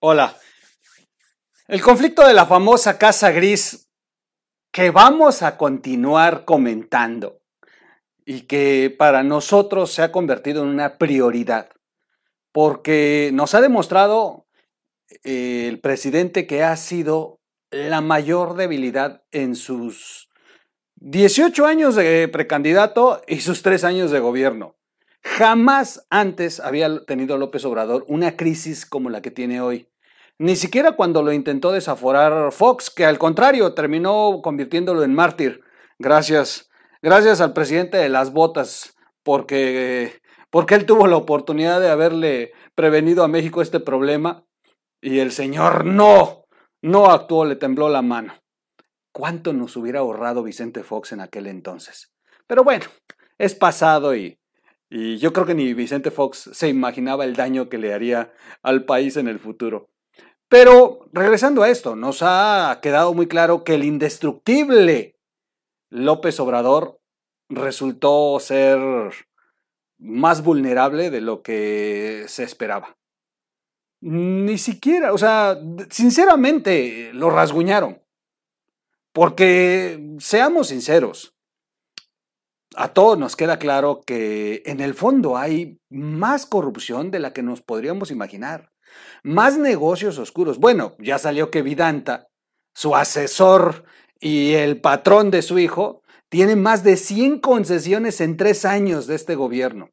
Hola. El conflicto de la famosa Casa Gris que vamos a continuar comentando y que para nosotros se ha convertido en una prioridad, porque nos ha demostrado eh, el presidente que ha sido la mayor debilidad en sus 18 años de precandidato y sus 3 años de gobierno. Jamás antes había tenido López Obrador una crisis como la que tiene hoy. Ni siquiera cuando lo intentó desaforar Fox, que al contrario terminó convirtiéndolo en mártir. Gracias, gracias al presidente de las botas, porque, porque él tuvo la oportunidad de haberle prevenido a México este problema y el señor no, no actuó, le tembló la mano. ¿Cuánto nos hubiera ahorrado Vicente Fox en aquel entonces? Pero bueno, es pasado y, y yo creo que ni Vicente Fox se imaginaba el daño que le haría al país en el futuro. Pero regresando a esto, nos ha quedado muy claro que el indestructible López Obrador resultó ser más vulnerable de lo que se esperaba. Ni siquiera, o sea, sinceramente lo rasguñaron. Porque, seamos sinceros, a todos nos queda claro que en el fondo hay más corrupción de la que nos podríamos imaginar. Más negocios oscuros. Bueno, ya salió que Vidanta, su asesor y el patrón de su hijo, tiene más de 100 concesiones en tres años de este gobierno.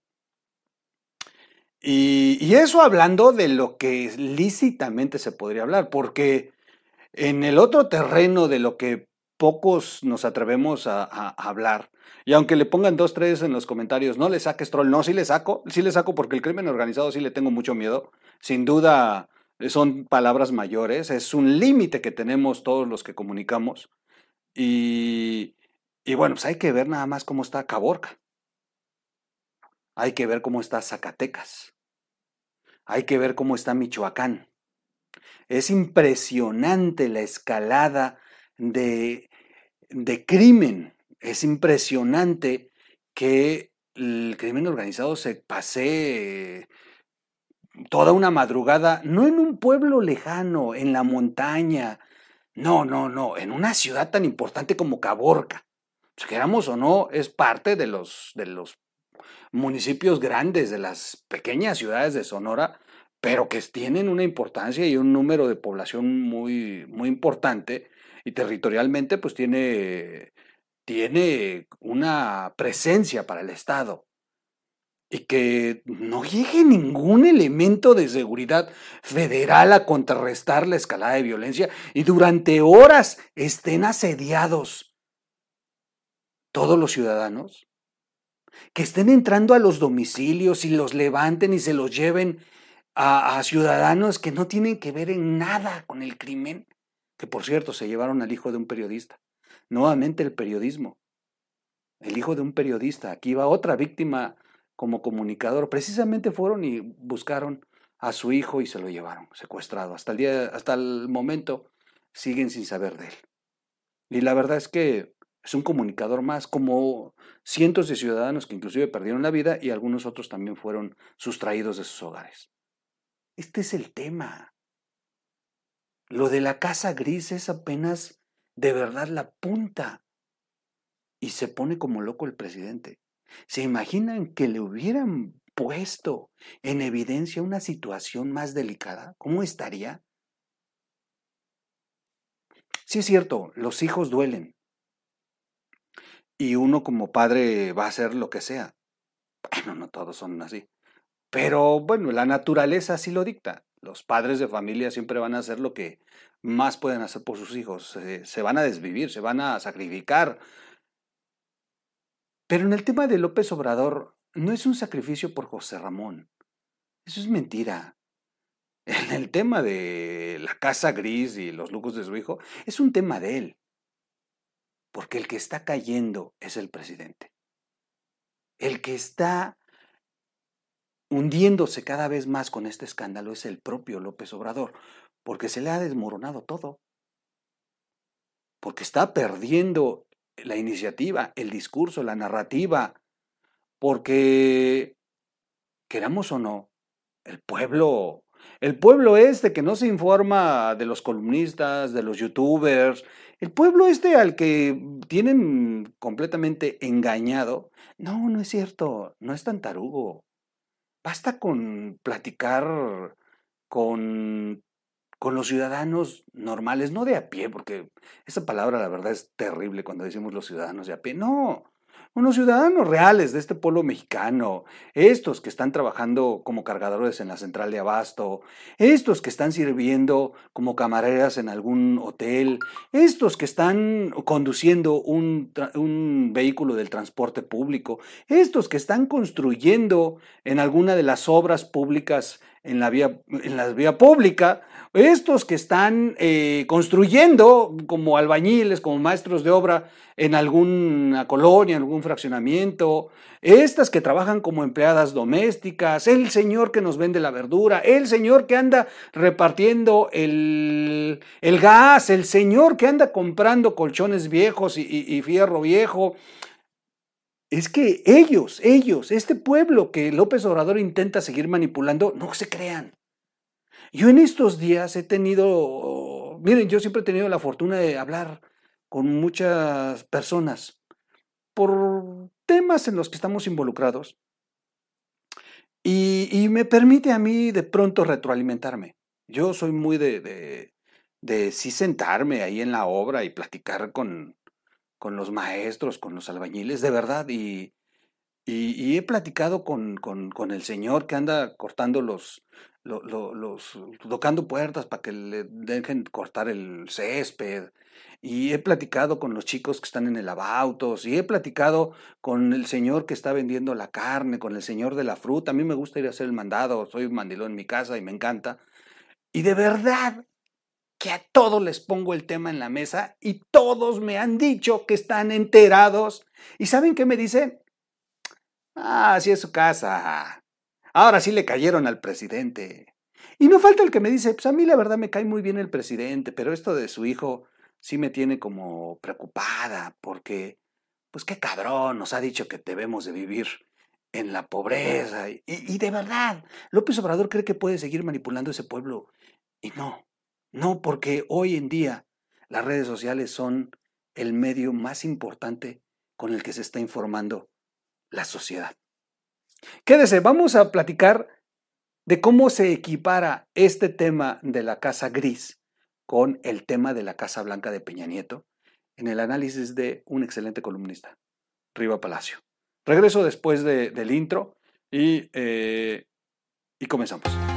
Y, y, eso hablando de lo que lícitamente se podría hablar, porque en el otro terreno de lo que pocos nos atrevemos a, hablar. Y aunque le pongan dos, tres en los comentarios, no le saques troll, no, sí le saco, sí le saco porque el crimen organizado sí le tengo mucho miedo. Sin duda son palabras mayores, es un límite que tenemos todos los que comunicamos. Y, y bueno, pues hay que ver nada más cómo está Caborca. Hay que ver cómo está Zacatecas. Hay que ver cómo está Michoacán. Es impresionante la escalada de de crimen. Es impresionante que el crimen organizado se pase toda una madrugada, no en un pueblo lejano, en la montaña, no, no, no, en una ciudad tan importante como Caborca. Si queramos o no, es parte de los, de los municipios grandes, de las pequeñas ciudades de Sonora, pero que tienen una importancia y un número de población muy, muy importante y territorialmente pues tiene, tiene una presencia para el Estado. Y que no llegue ningún elemento de seguridad federal a contrarrestar la escalada de violencia y durante horas estén asediados todos los ciudadanos, que estén entrando a los domicilios y los levanten y se los lleven a, a ciudadanos que no tienen que ver en nada con el crimen que por cierto se llevaron al hijo de un periodista. Nuevamente el periodismo. El hijo de un periodista. Aquí va otra víctima como comunicador. Precisamente fueron y buscaron a su hijo y se lo llevaron secuestrado. Hasta el día, hasta el momento siguen sin saber de él. Y la verdad es que es un comunicador más, como cientos de ciudadanos que inclusive perdieron la vida y algunos otros también fueron sustraídos de sus hogares. Este es el tema. Lo de la casa gris es apenas de verdad la punta. Y se pone como loco el presidente. ¿Se imaginan que le hubieran puesto en evidencia una situación más delicada? ¿Cómo estaría? Sí es cierto, los hijos duelen. Y uno como padre va a hacer lo que sea. Bueno, no todos son así. Pero bueno, la naturaleza sí lo dicta los padres de familia siempre van a hacer lo que más pueden hacer por sus hijos. se van a desvivir, se van a sacrificar. Pero en el tema de López Obrador, no es un sacrificio por José Ramón. Eso es mentira. En el tema de la casa gris y los lujos de su hijo, es un tema de él. Porque el que está cayendo es el presidente. El que está hundiéndose cada vez más con este escándalo es el propio López Obrador, porque se le ha desmoronado todo, porque está perdiendo la iniciativa, el discurso, la narrativa, porque, queramos o no, el pueblo El pueblo este que no se informa de los columnistas, de los youtubers, el pueblo este al que tienen completamente engañado, no, no es cierto, no es tan tarugo. Basta con platicar con, con los ciudadanos normales, no de a pie, porque esa palabra la verdad es terrible cuando decimos los ciudadanos de a pie. No, unos ciudadanos reales de este pueblo mexicano, estos que están trabajando como cargadores en la central de abasto, estos que están sirviendo como camareras en algún hotel, estos que están conduciendo un, vehículo del transporte público, estos que están construyendo en alguna de las obras públicas en la vía, en la vía pública, estos que están eh, construyendo como albañiles, como maestros de obra en alguna colonia, en algún fraccionamiento, estas que trabajan como empleadas domésticas, el señor que nos vende la verdura, el señor que anda repartiendo el, gas, el señor que anda comprando colchones viejos y, y fierro viejo. Es que ellos, ellos, este pueblo que López Obrador intenta seguir manipulando, no se crean. Yo en estos días he tenido, miren, yo siempre he tenido la fortuna de hablar con muchas personas por temas en los que estamos involucrados y, me permite a mí de pronto retroalimentarme. Yo soy muy de, de, sí sentarme ahí en la obra y platicar con, con los maestros, con los albañiles, de verdad, y, y, he platicado con, con, con, el señor que anda cortando los, los, tocando puertas para que le dejen cortar el césped. Y he platicado con los chicos que están en el lavautos, y he platicado con el señor que está vendiendo la carne, con el señor de la fruta. A mí me gusta ir a hacer el mandado, soy un mandilón en mi casa y me encanta. Y de verdad que a todos les pongo el tema en la mesa y todos me han dicho que están enterados. ¿Y saben qué me dicen? Ah, así es su casa. Ahora sí le cayeron al presidente. Y no falta el que me dice, pues a mí la verdad me cae muy bien el presidente, pero esto de su hijo sí me tiene como preocupada, porque, pues qué cabrón, nos ha dicho que debemos de vivir en la pobreza. Y, y de verdad, López Obrador cree que puede seguir manipulando ese pueblo. Y no, no, porque hoy en día las redes sociales son el medio más importante con el que se está informando la sociedad. Quédese, vamos a platicar de cómo se equipara este tema de la Casa Gris con el tema de la Casa Blanca de Peña Nieto en el análisis de un excelente columnista, Riva Palacio. Regreso después del intro y, eh, y comenzamos.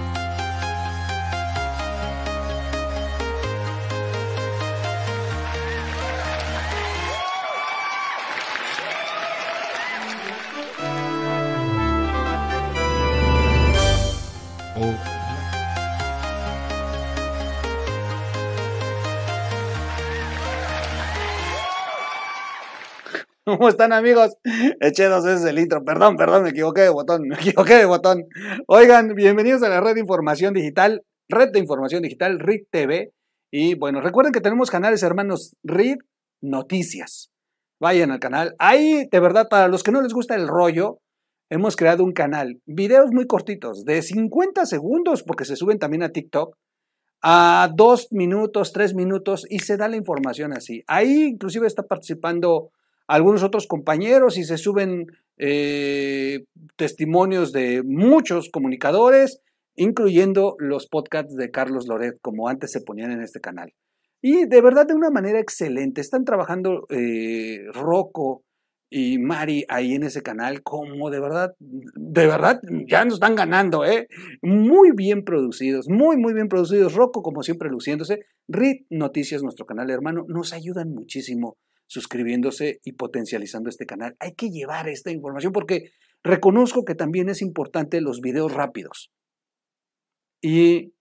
¿Cómo están amigos? Eché dos veces el intro. Perdón, perdón, me equivoqué de botón, me equivoqué de botón. Oigan, bienvenidos a la red de información digital, red de información digital, RID TV. Y bueno, recuerden que tenemos canales hermanos RID Noticias. Vayan al canal. Ahí, de verdad, para los que no les gusta el rollo, hemos creado un canal. Videos muy cortitos, de 50 segundos, porque se suben también a TikTok a dos minutos, tres minutos y se da la información así. Ahí inclusive está participando algunos otros compañeros y se suben eh, testimonios de muchos comunicadores, incluyendo los podcasts de Carlos Loret, como antes se ponían en este canal. Y de verdad de una manera excelente. Están trabajando eh, Rocco y Mari ahí en ese canal, como de verdad, de verdad, ya nos están ganando, ¿eh? Muy bien producidos, muy, muy bien producidos. Rocco, como siempre, luciéndose. RIT Noticias, nuestro canal hermano, nos ayudan muchísimo suscribiéndose y potencializando este canal. Hay que llevar esta información porque reconozco que también es importante los videos rápidos. Y,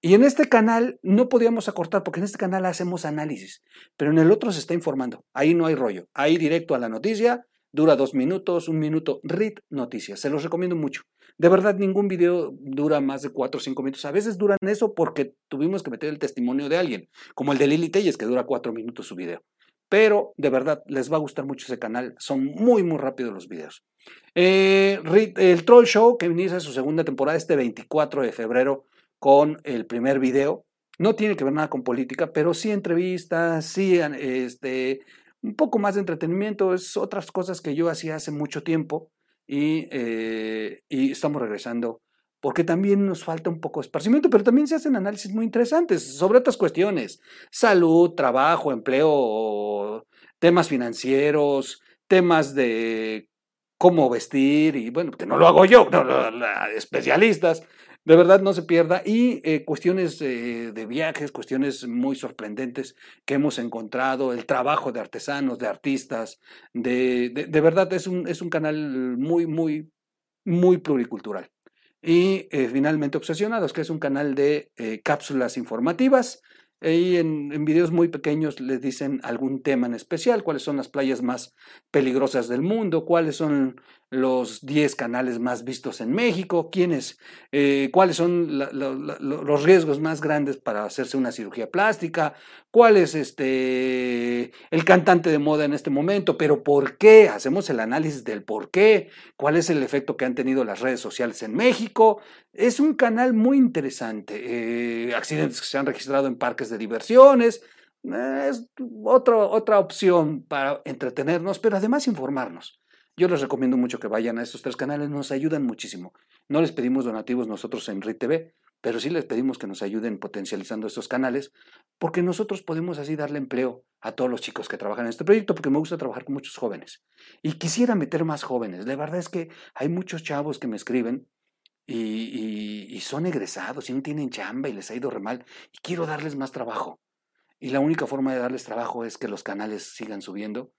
y en este canal no podíamos acortar porque en este canal hacemos análisis, pero en el otro se está informando. Ahí no hay rollo. Ahí directo a la noticia, dura dos minutos, un minuto, RIT Noticias. Se los recomiendo mucho. De verdad, ningún video dura más de cuatro o cinco minutos. A veces duran eso porque tuvimos que meter el testimonio de alguien, como el de Lili Telles, que dura cuatro minutos su video. Pero de verdad les va a gustar mucho ese canal. Son muy, muy rápidos los videos. Eh, el Troll Show, que inicia su segunda temporada este 24 de febrero con el primer video, no tiene que ver nada con política, pero sí entrevistas, sí este, un poco más de entretenimiento, es otras cosas que yo hacía hace mucho tiempo y, eh, y estamos regresando porque también nos falta un poco de esparcimiento, pero también se hacen análisis muy interesantes sobre otras cuestiones, salud, trabajo, empleo, temas financieros, temas de cómo vestir y bueno, que no lo hago yo, especialistas, de verdad no se pierda y eh, cuestiones de viajes, cuestiones muy sorprendentes que hemos encontrado, el trabajo de artesanos, de artistas, de, de, verdad es un, es un canal muy, muy, muy pluricultural. Y eh, finalmente Obsesionados, que es un canal de cápsulas informativas. Ahí en, en, videos muy pequeños les dicen algún tema en especial, cuáles son las playas más peligrosas del mundo, cuáles son los 10 canales más vistos en México, quiénes, eh, cuáles son los riesgos más grandes para hacerse una cirugía plástica, cuál es este, el cantante de moda en este momento, pero por qué, hacemos el análisis del por qué, cuál es el efecto que han tenido las redes sociales en México. Es un canal muy interesante, eh, accidentes que se han registrado en parques de diversiones, es otra opción para entretenernos, pero además informarnos. Yo les recomiendo mucho que vayan a estos tres canales, nos ayudan muchísimo. No les pedimos donativos nosotros en RIT TV, pero sí les pedimos que nos ayuden potencializando estos canales, porque nosotros podemos así darle empleo a todos los chicos que trabajan en este proyecto, porque me gusta trabajar con muchos jóvenes. Y quisiera meter más jóvenes. La verdad es que hay muchos chavos que me escriben y, son egresados y no tienen chamba y les ha ido re mal, y quiero darles más trabajo. Y la única forma de darles trabajo es que los canales sigan subiendo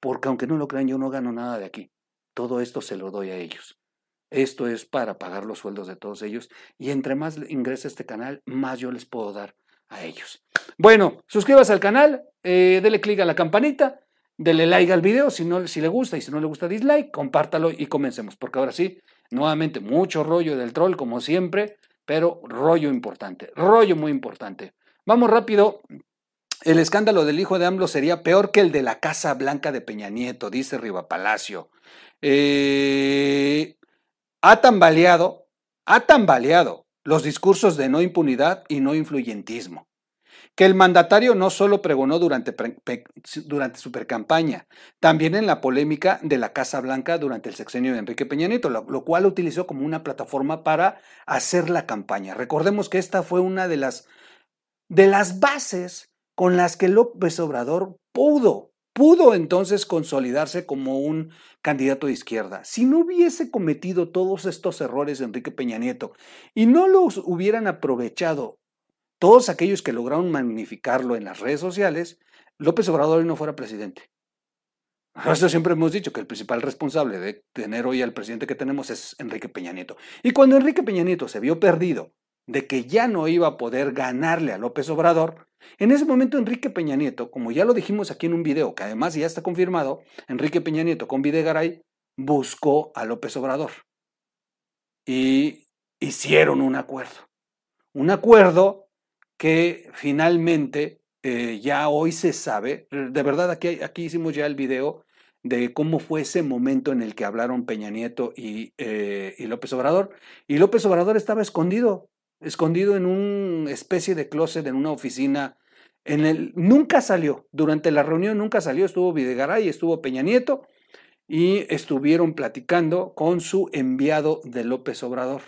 porque aunque no lo crean, yo no gano nada de aquí. Todo esto se lo doy a ellos. Esto es para pagar los sueldos de todos ellos y entre más ingresa este canal, más yo les puedo dar a ellos. Bueno, suscríbase al canal, eh, dele clic a la campanita, dele like al video si, no, si le gusta y si no le gusta dislike, compártalo y comencemos, porque ahora sí, nuevamente mucho rollo del troll como siempre, pero rollo importante, rollo muy importante. Vamos rápido el escándalo del hijo de AMLO sería peor que el de la Casa Blanca de Peña Nieto, dice Riva Palacio. Eh, ha tambaleado, ha tambaleado los discursos de no impunidad y no influyentismo. Que el mandatario no solo pregonó durante, durante su precampaña, también en la polémica de la Casa Blanca durante el sexenio de Enrique Peña Nieto, lo, lo cual utilizó como una plataforma para hacer la campaña. Recordemos que esta fue una de las, de las bases con las que López Obrador pudo, pudo entonces consolidarse como un candidato de izquierda. Si no hubiese cometido todos estos errores Enrique Peña Nieto y no los hubieran aprovechado todos aquellos que lograron magnificarlo en las redes sociales, López Obrador hoy no fuera presidente. Eso siempre hemos dicho que el principal responsable de tener hoy al presidente que tenemos es Enrique Peña Nieto. Y cuando Enrique Peña Nieto se vio perdido de que ya no iba a poder ganarle a López Obrador, en ese momento Enrique Peña Nieto, como ya lo dijimos aquí en un video, que además ya está confirmado, Enrique Peña Nieto con Videgaray buscó a López Obrador. Y hicieron un acuerdo. Un acuerdo que finalmente eh, ya hoy se sabe, de verdad aquí, aquí hicimos ya el video de cómo fue ese momento en el que hablaron Peña Nieto y, eh, y López Obrador, y López Obrador estaba escondido, escondido en una especie de closet, en una oficina. En el, nunca salió, durante la reunión nunca salió, estuvo Videgaray, estuvo Peña Nieto y estuvieron platicando con su enviado de López Obrador.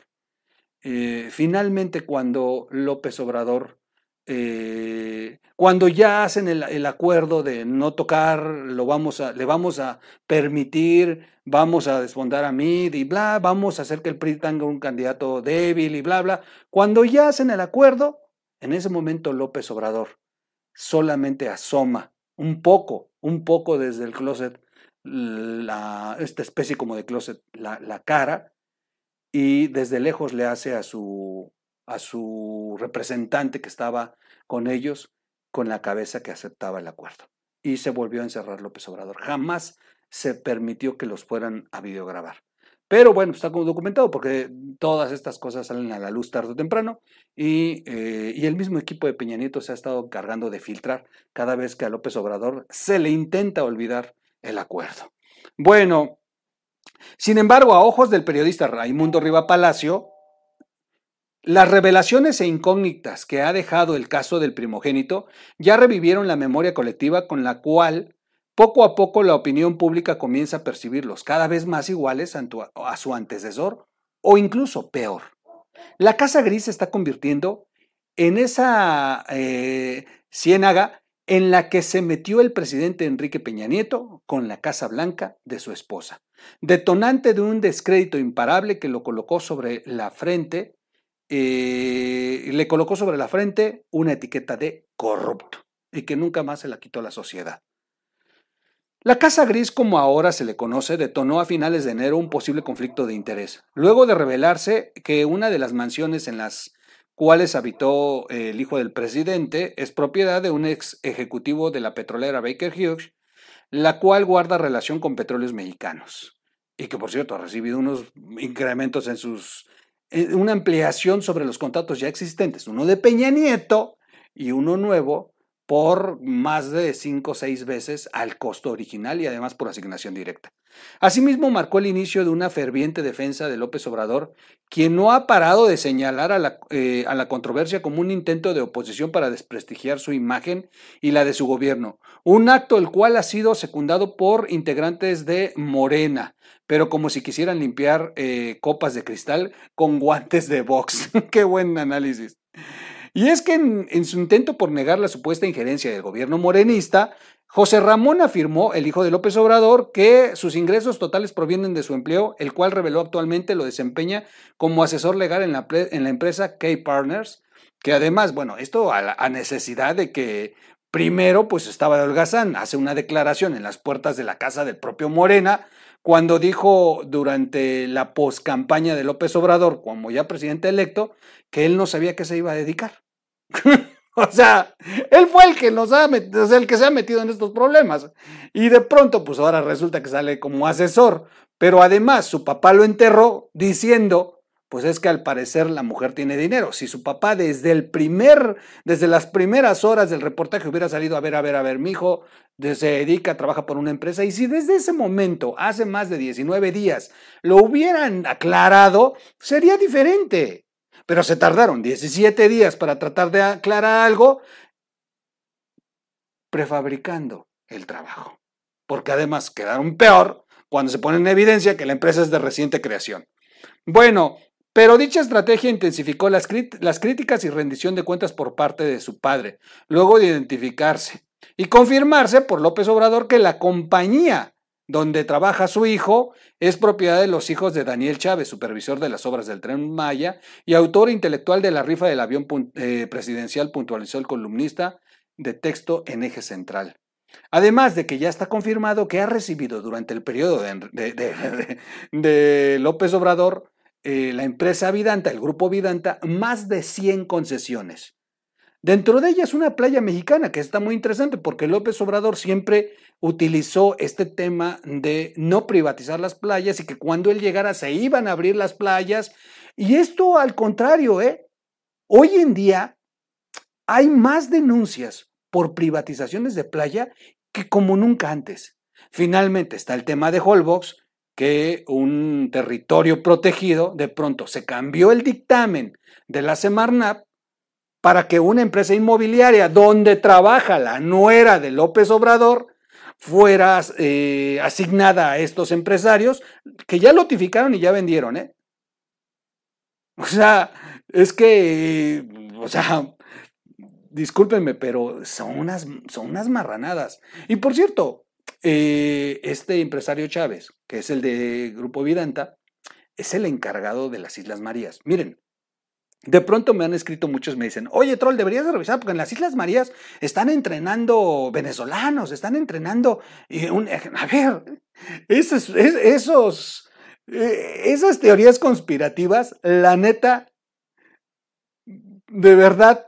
Eh, finalmente, cuando López Obrador eh, cuando ya hacen el, acuerdo de no tocar, lo vamos a, le vamos a permitir, vamos a desfondar a Mid y bla, vamos a hacer que el PRI tenga un candidato débil y bla, bla. Cuando ya hacen el acuerdo, en ese momento López Obrador solamente asoma un poco, un poco desde el closet, la, esta especie como de closet, la, la cara, y desde lejos le hace a su, a su representante que estaba con ellos con la cabeza que aceptaba el acuerdo. Y se volvió a encerrar López Obrador. Jamás se permitió que los fueran a videograbar. Pero bueno, está como documentado porque todas estas cosas salen a la luz tarde o temprano y, eh, y, el mismo equipo de Peña Nieto se ha estado encargando de filtrar cada vez que a López Obrador se le intenta olvidar el acuerdo. Bueno, Sin embargo, a ojos del periodista Raimundo Riva Palacio, las revelaciones e incógnitas que ha dejado el caso del primogénito ya revivieron la memoria colectiva con la cual poco a poco la opinión pública comienza a percibirlos cada vez más iguales a su antecesor o incluso peor. La Casa Gris se está convirtiendo en esa eh, ciénaga en la que se metió el presidente Enrique Peña Nieto con la Casa Blanca de su esposa, detonante de un descrédito imparable que lo colocó sobre la frente, eh, le colocó sobre la frente una etiqueta de corrupto y que nunca más se la quitó la sociedad. La Casa Gris, como ahora se le conoce, detonó a finales de enero un posible conflicto de interés, luego de revelarse que una de las mansiones en las cuales habitó el hijo del presidente es propiedad de un ex ejecutivo de la petrolera Baker Hughes, la cual guarda relación con petróleos mexicanos y que por cierto ha recibido unos incrementos en sus, una ampliación sobre los contratos ya existentes, uno de Peña Nieto y uno nuevo por más de cinco o seis veces al costo original y además por asignación directa. Asimismo, marcó el inicio de una ferviente defensa de López Obrador, quien no ha parado de señalar a la, eh, a la, controversia como un intento de oposición para desprestigiar su imagen y la de su gobierno, un acto el cual ha sido secundado por integrantes de Morena, pero como si quisieran limpiar eh, copas de cristal con guantes de box. Qué buen análisis. Y es que en, su intento por negar la supuesta injerencia del gobierno morenista, José Ramón afirmó, el hijo de López Obrador, que sus ingresos totales provienen de su empleo, el cual reveló actualmente lo desempeña como asesor legal en la, en la empresa K-Partners, que además, bueno, esto a, a, necesidad de que primero, pues estaba de holgazán, hace una declaración en las puertas de la casa del propio Morena, cuando dijo durante la poscampaña de López Obrador, como ya presidente electo, que él no sabía qué se iba a dedicar. o sea, él fue el que nos ha metido, el que se ha metido en estos problemas. Y de pronto, pues ahora resulta que sale como asesor. Pero además, su papá lo enterró diciendo, pues es que al parecer la mujer tiene dinero. Si su papá desde el primer, desde las primeras horas del reportaje hubiera salido a ver, a ver, a ver, mi hijo se dedica, trabaja por una empresa, y si desde ese momento, hace más de 19 días, lo hubieran aclarado, sería diferente pero se tardaron 17 días para tratar de aclarar algo, prefabricando el trabajo. Porque además quedaron peor cuando se pone en evidencia que la empresa es de reciente creación. Bueno, pero dicha estrategia intensificó las, críticas y rendición de cuentas por parte de su padre, luego de identificarse y confirmarse por López Obrador que la compañía donde trabaja su hijo, es propiedad de los hijos de Daniel Chávez, supervisor de las obras del tren Maya y autor intelectual de la rifa del avión eh, presidencial, puntualizó el columnista de texto en eje central. Además de que ya está confirmado que ha recibido durante el periodo de, López Obrador, eh, la empresa Vidanta, el grupo Vidanta, más de 100 concesiones. Dentro de ellas una playa mexicana que está muy interesante porque López Obrador siempre utilizó este tema de no privatizar las playas y que cuando él llegara se iban a abrir las playas. Y esto al contrario, ¿eh? Hoy en día hay más denuncias por privatizaciones de playa que como nunca antes. Finalmente está el tema de Holbox, que un territorio protegido, de pronto se cambió el dictamen de la Semarnap para que una empresa inmobiliaria donde trabaja la nuera de López Obrador fuera eh, asignada a estos empresarios que ya notificaron y ya vendieron, ¿eh? O sea, es que, o sea, discúlpenme, pero son unas, son unas marranadas. Y por cierto, eh, este empresario Chávez, que es el de Grupo Vidanta, es el encargado de las Islas Marías. Miren, de pronto me han escrito muchos, me dicen, oye, Troll, deberías de revisar porque en las Islas Marías están entrenando venezolanos, están entrenando... a ver, esos, eh, esas teorías conspirativas, la neta, de verdad,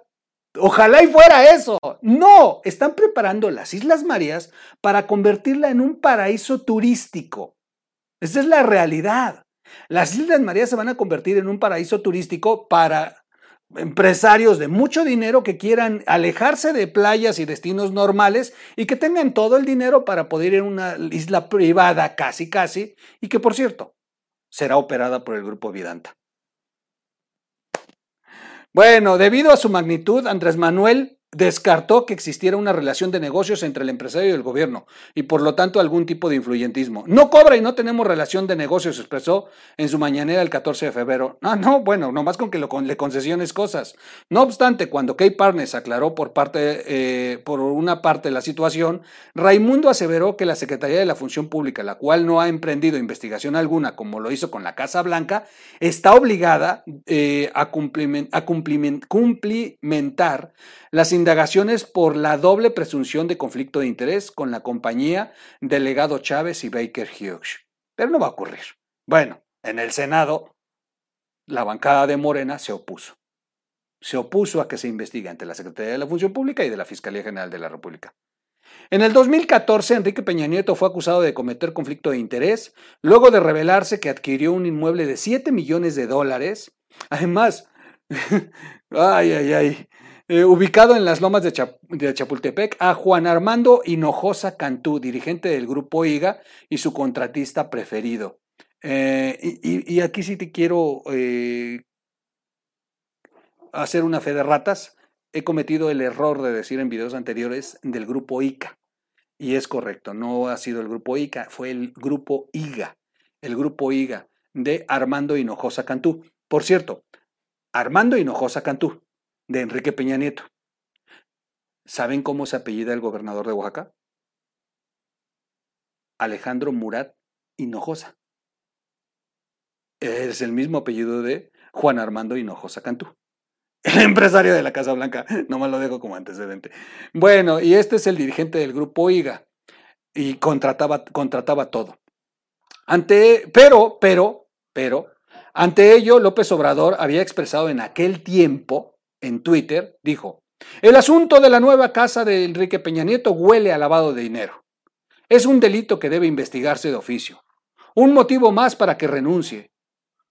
ojalá y fuera eso. No, están preparando las Islas Marías para convertirla en un paraíso turístico. Esa es la realidad. Las Islas Marías se van a convertir en un paraíso turístico para empresarios de mucho dinero que quieran alejarse de playas y destinos normales y que tengan todo el dinero para poder ir a una isla privada casi casi y que por cierto será operada por el grupo Vidanta. Bueno, debido a su magnitud, Andrés Manuel descartó que existiera una relación de negocios entre el empresario y el gobierno y por lo tanto algún tipo de influyentismo. No cobra y no tenemos relación de negocios, expresó en su mañanera el 14 de febrero. No, no, bueno, nomás con que le concesiones cosas. No obstante, cuando Kay Partners aclaró por, parte, eh, por una parte la situación, Raimundo aseveró que la Secretaría de la Función Pública, la cual no ha emprendido investigación alguna como lo hizo con la Casa Blanca, está obligada eh, a, a cumplimentar las indagaciones por la doble presunción de conflicto de interés con la compañía Delegado Chávez y Baker Hughes. Pero no va a ocurrir. Bueno, en el Senado, la bancada de Morena se opuso. Se opuso a que se investigue ante la Secretaría de la Función Pública y de la Fiscalía General de la República. En el 2014, Enrique Peña Nieto fue acusado de cometer conflicto de interés, luego de revelarse que adquirió un inmueble de 7 millones de dólares. Además, ay, ay, ay, eh, ubicado en las lomas de, Chapultepec, a Juan Armando Hinojosa Cantú, dirigente del grupo IGA y su contratista preferido. Eh, y, aquí sí te quiero eh, hacer una fe de ratas. He cometido el error de decir en videos anteriores del grupo ICA. Y es correcto, no ha sido el grupo ICA, fue el grupo IGA. El grupo IGA de Armando Hinojosa Cantú. Por cierto, Armando Hinojosa Cantú de Enrique Peña Nieto. ¿Saben cómo se apellida el gobernador de Oaxaca? Alejandro Murat Hinojosa. Es el mismo apellido de Juan Armando Hinojosa Cantú. El empresario de la Casa Blanca, no me lo dejo como antecedente. Bueno, y este es el dirigente del grupo IGA y contrataba, contrataba todo. Ante, pero, pero, pero, ante ello, López Obrador había expresado en aquel tiempo en Twitter, dijo, el asunto de la nueva casa de Enrique Peña Nieto huele a lavado de dinero. Es un delito que debe investigarse de oficio. Un motivo más para que renuncie.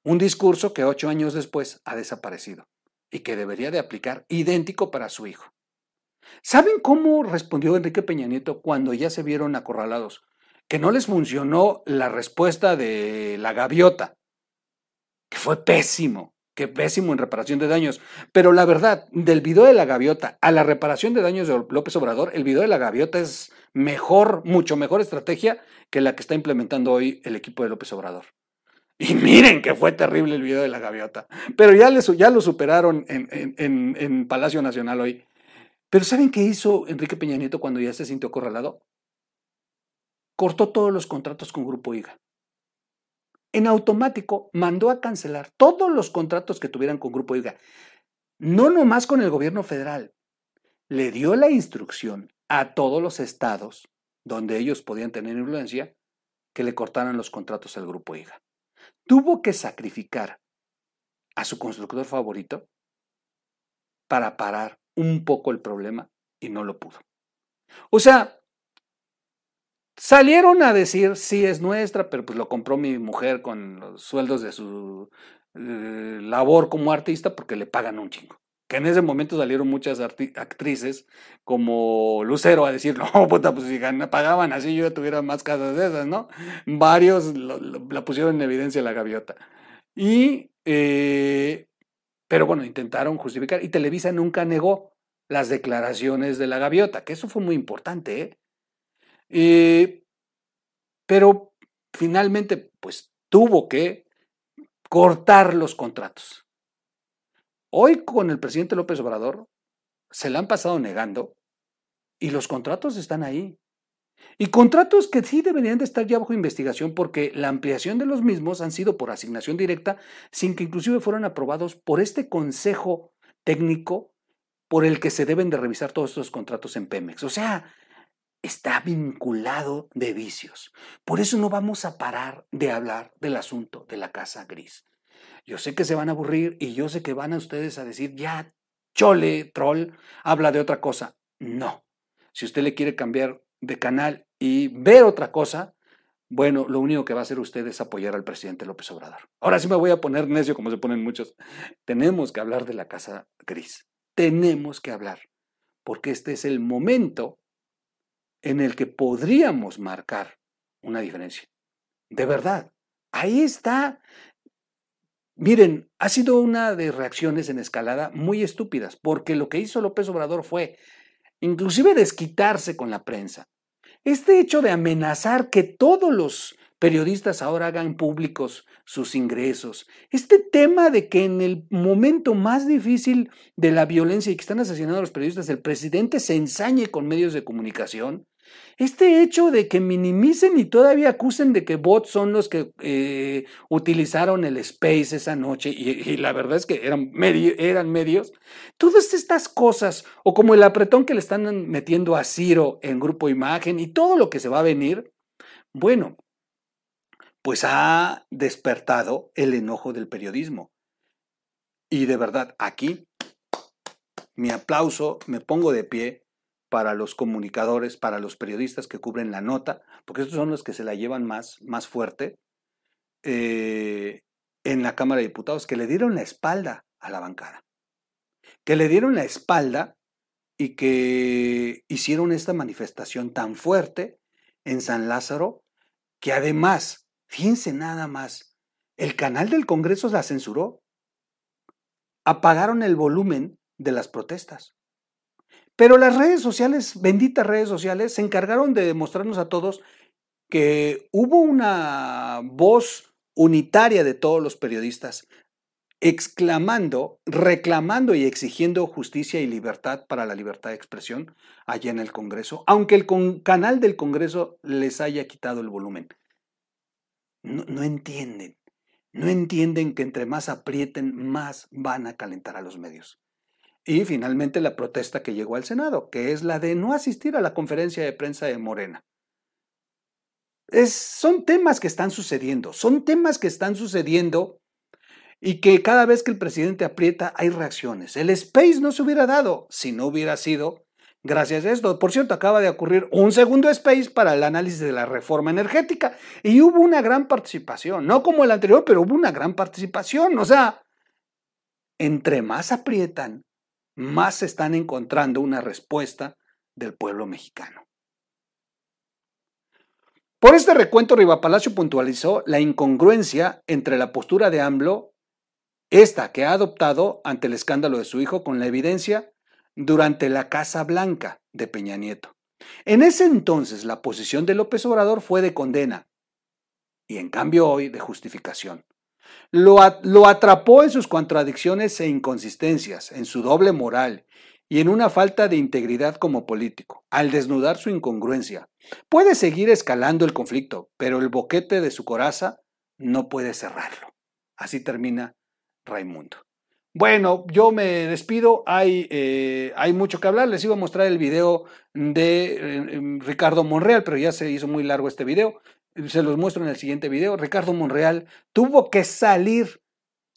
Un discurso que ocho años después ha desaparecido y que debería de aplicar idéntico para su hijo. ¿Saben cómo respondió Enrique Peña Nieto cuando ya se vieron acorralados? Que no les funcionó la respuesta de la gaviota, que fue pésimo. Qué pésimo en reparación de daños. Pero la verdad, del video de la gaviota a la reparación de daños de López Obrador, el video de la gaviota es mejor, mucho mejor estrategia que la que está implementando hoy el equipo de López Obrador. Y miren que fue terrible el video de la gaviota. Pero ya, lo superaron en, en Palacio Nacional hoy. Pero ¿saben qué hizo Enrique Peña Nieto cuando ya se sintió acorralado? Cortó todos los contratos con Grupo IGA en automático mandó a cancelar todos los contratos que tuvieran con Grupo IGA. No nomás con el gobierno federal. Le dio la instrucción a todos los estados donde ellos podían tener influencia que le cortaran los contratos al Grupo IGA. Tuvo que sacrificar a su constructor favorito para parar un poco el problema y no lo pudo. O sea, Salieron a decir, sí es nuestra, pero pues lo compró mi mujer con los sueldos de su eh, labor como artista porque le pagan un chingo. Que en ese momento salieron muchas actrices como Lucero a decir, no, puta, pues si pagaban así yo tuviera más casas de esas, ¿no? Varios la pusieron en evidencia la gaviota. Y, eh, pero bueno, intentaron justificar y Televisa nunca negó las declaraciones de la gaviota, que eso fue muy importante, ¿eh? Eh, pero finalmente, pues tuvo que cortar los contratos. Hoy con el presidente López Obrador se le han pasado negando y los contratos están ahí. Y contratos que sí deberían de estar ya bajo investigación porque la ampliación de los mismos han sido por asignación directa sin que inclusive fueran aprobados por este consejo técnico por el que se deben de revisar todos estos contratos en Pemex. O sea, está vinculado de vicios. Por eso no vamos a parar de hablar del asunto de la casa gris. Yo sé que se van a aburrir y yo sé que van a ustedes a decir, ya, chole, troll, habla de otra cosa. No. Si usted le quiere cambiar de canal y ver otra cosa, bueno, lo único que va a hacer usted es apoyar al presidente López Obrador. Ahora sí me voy a poner necio como se ponen muchos. Tenemos que hablar de la Casa Gris. Tenemos que hablar, porque este es el momento en el que podríamos marcar una diferencia. De verdad, ahí está. Miren, ha sido una de reacciones en escalada muy estúpidas, porque lo que hizo López Obrador fue inclusive desquitarse con la prensa. Este hecho de amenazar que todos los periodistas ahora hagan públicos sus ingresos, este tema de que en el momento más difícil de la violencia y que están asesinando a los periodistas, el presidente se ensañe con medios de comunicación, este hecho de que minimicen y todavía acusen de que bots son los que eh, utilizaron el space esa noche, y, la verdad es que eran, eran medios, todas estas cosas, o como el apretón que le están metiendo a Ciro en Grupo Imagen y todo lo que se va a venir, bueno, pues ha despertado el enojo del periodismo. Y de verdad, aquí mi aplauso, me pongo de pie para los comunicadores, para los periodistas que cubren la nota, porque estos son los que se la llevan más, más fuerte, eh, en la Cámara de Diputados, que le dieron la espalda a la bancada, que le dieron la espalda y que hicieron esta manifestación tan fuerte en San Lázaro, que además, fíjense nada más, el canal del Congreso la censuró, apagaron el volumen de las protestas. Pero las redes sociales, benditas redes sociales, se encargaron de demostrarnos a todos que hubo una voz unitaria de todos los periodistas exclamando, reclamando y exigiendo justicia y libertad para la libertad de expresión allá en el Congreso, aunque el canal del Congreso les haya quitado el volumen. No, entienden, no entienden que entre más aprieten, más van a calentar a los medios. Y finalmente la protesta que llegó al Senado, que es la de no asistir a la conferencia de prensa de Morena. Es, son temas que están sucediendo, son temas que están sucediendo y que cada vez que el presidente aprieta hay reacciones. El space no se hubiera dado si no hubiera sido gracias a esto. Por cierto, acaba de ocurrir un segundo space para el análisis de la reforma energética y hubo una gran participación, no como el anterior, pero hubo una gran participación. O sea, entre más aprietan, más están encontrando una respuesta del pueblo mexicano. Por este recuento, Riva Palacio puntualizó la incongruencia entre la postura de AMLO, esta que ha adoptado ante el escándalo de su hijo, con la evidencia durante la Casa Blanca de Peña Nieto. En ese entonces, la posición de López Obrador fue de condena y en cambio hoy de justificación. Lo, atrapó en sus contradicciones e inconsistencias, en su doble moral y en una falta de integridad como político, al desnudar su incongruencia. Puede seguir escalando el conflicto, pero el boquete de su coraza no puede cerrarlo. Así termina Raimundo. Bueno, yo me despido, hay, eh, hay mucho que hablar, les iba a mostrar el video de eh, Ricardo Monreal, pero ya se hizo muy largo este video se los muestro en el siguiente video, Ricardo Monreal tuvo que salir,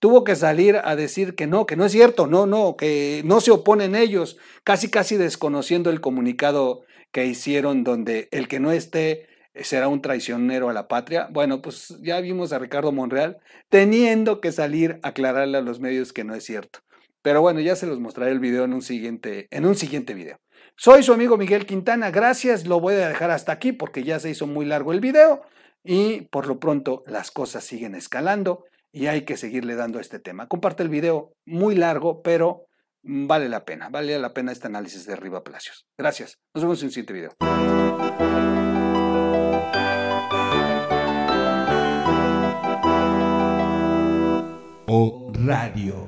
tuvo que salir a decir que no, que no es cierto, no, no, que no se oponen ellos, casi, casi desconociendo el comunicado que hicieron donde el que no esté será un traicionero a la patria. Bueno, pues ya vimos a Ricardo Monreal teniendo que salir a aclararle a los medios que no es cierto. Pero bueno, ya se los mostraré el video en un siguiente, en un siguiente video. Soy su amigo Miguel Quintana, gracias, lo voy a dejar hasta aquí porque ya se hizo muy largo el video y por lo pronto las cosas siguen escalando y hay que seguirle dando este tema. Comparte el video muy largo, pero vale la pena, vale la pena este análisis de Riva Palacios. Gracias, nos vemos en un siguiente video. O Radio.